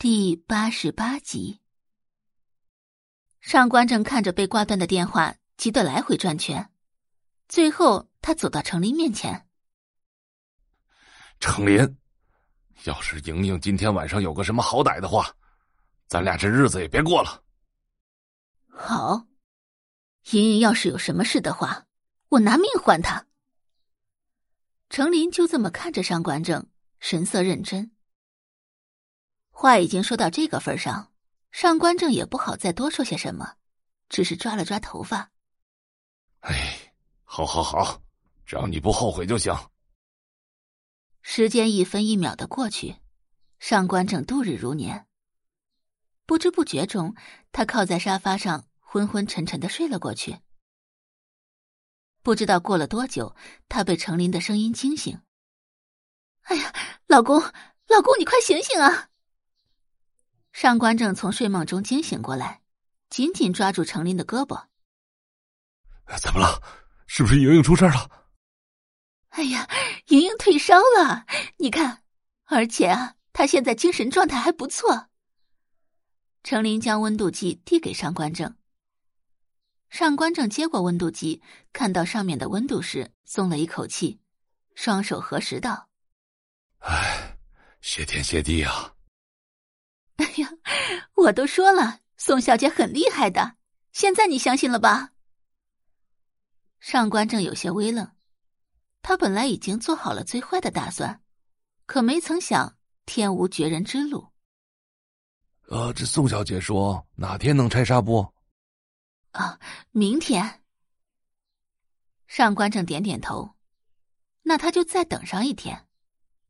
第八十八集，上官正看着被挂断的电话，急得来回转圈。最后，他走到程林面前：“程林，要是莹莹今天晚上有个什么好歹的话，咱俩这日子也别过了。”好，莹莹要是有什么事的话，我拿命换她。程林就这么看着上官正，神色认真。话已经说到这个份上，上官正也不好再多说些什么，只是抓了抓头发。哎，好，好，好，只要你不后悔就行。时间一分一秒的过去，上官正度日如年。不知不觉中，他靠在沙发上，昏昏沉沉的睡了过去。不知道过了多久，他被程琳的声音惊醒。“哎呀，老公，老公，你快醒醒啊！”上官正从睡梦中惊醒过来，紧紧抓住程琳的胳膊。“怎么了？是不是莹莹出事了？”“哎呀，莹莹退烧了，你看，而且啊，她现在精神状态还不错。”程琳将温度计递给上官正。上官正接过温度计，看到上面的温度时，松了一口气，双手合十道：“哎，谢天谢地啊！”“哎呀，我都说了，宋小姐很厉害的，现在你相信了吧？”上官正有些微愣，他本来已经做好了最坏的打算，可没曾想天无绝人之路。呃，这宋小姐说哪天能拆纱布？啊，明天。上官正点点头，那他就再等上一天，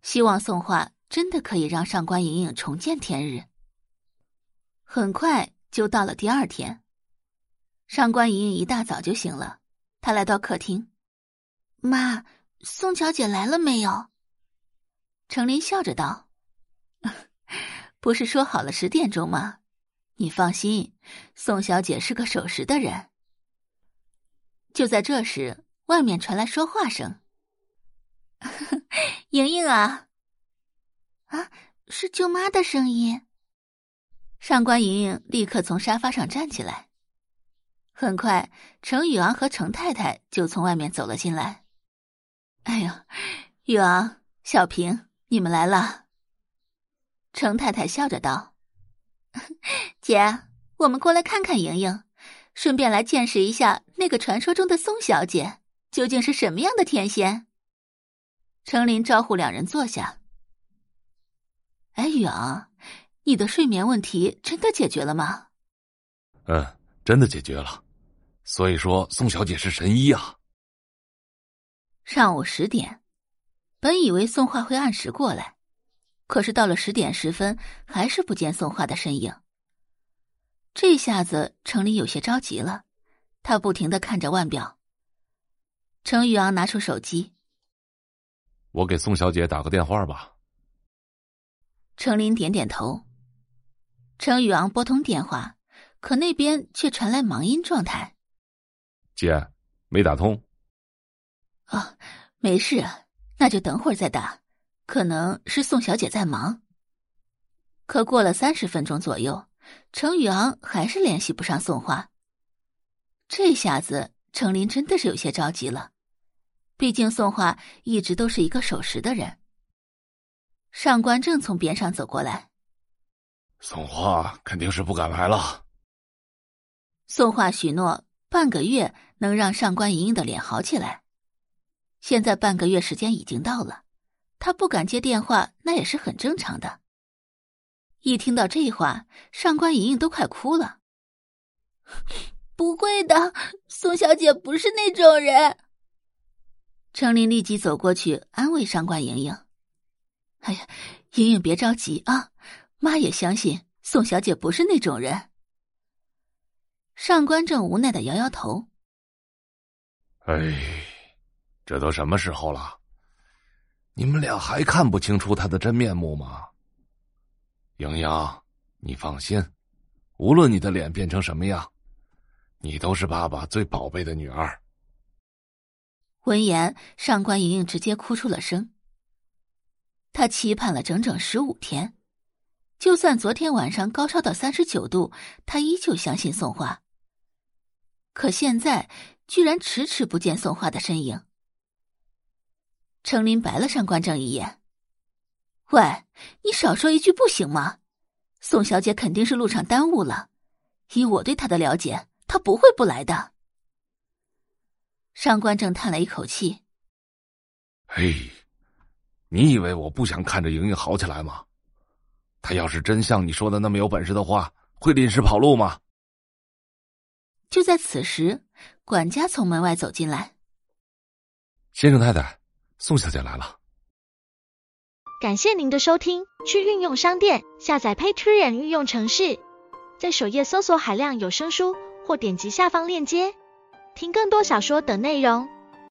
希望宋画真的可以让上官莹莹重见天日。很快就到了第二天，上官莹莹一大早就醒了，她来到客厅，妈，宋小姐来了没有？程琳笑着道。不是说好了十点钟吗？你放心，宋小姐是个守时的人。就在这时，外面传来说话声：“ 莹莹啊，啊，是舅妈的声音。”上官莹莹立刻从沙发上站起来。很快，程宇昂和程太太就从外面走了进来。“哎呀，宇昂、小平，你们来了。”程太太笑着道：“ 姐，我们过来看看莹莹，顺便来见识一下那个传说中的宋小姐究竟是什么样的天仙。”程林招呼两人坐下。“哎，宇昂，你的睡眠问题真的解决了吗？”“嗯，真的解决了。所以说，宋小姐是神医啊。”上午十点，本以为宋画会按时过来。可是到了十点十分，还是不见宋画的身影。这下子程林有些着急了，他不停的看着腕表。程宇昂拿出手机：“我给宋小姐打个电话吧。”程林点点头。程宇昂拨通电话，可那边却传来忙音状态：“姐，没打通。”“啊，没事，那就等会儿再打。”可能是宋小姐在忙。可过了三十分钟左右，程宇昂还是联系不上宋画。这下子，程林真的是有些着急了。毕竟宋画一直都是一个守时的人。上官正从边上走过来，宋画肯定是不敢来了。宋画许诺半个月能让上官莹莹的脸好起来，现在半个月时间已经到了。他不敢接电话，那也是很正常的。一听到这话，上官莹莹都快哭了。不会的，宋小姐不是那种人。程琳立即走过去安慰上官莹莹：“哎呀，莹莹别着急啊，妈也相信宋小姐不是那种人。”上官正无奈的摇摇头：“哎，这都什么时候了？”你们俩还看不清楚他的真面目吗？莹莹，你放心，无论你的脸变成什么样，你都是爸爸最宝贝的女儿。闻言，上官莹莹直接哭出了声。她期盼了整整十五天，就算昨天晚上高烧到三十九度，他依旧相信宋画。可现在居然迟迟不见宋画的身影。程林白了上官正一眼：“喂，你少说一句不行吗？宋小姐肯定是路上耽误了。以我对她的了解，她不会不来的。”上官正叹了一口气：“嘿，你以为我不想看着莹莹好起来吗？”他要是真像你说的那么有本事的话，会临时跑路吗？就在此时，管家从门外走进来。先生太太，宋小姐来了。感谢您的收听，去运用商店下载 Patreon 运用城市，在首页搜索海量有声书，或点击下方链接听更多小说等内容。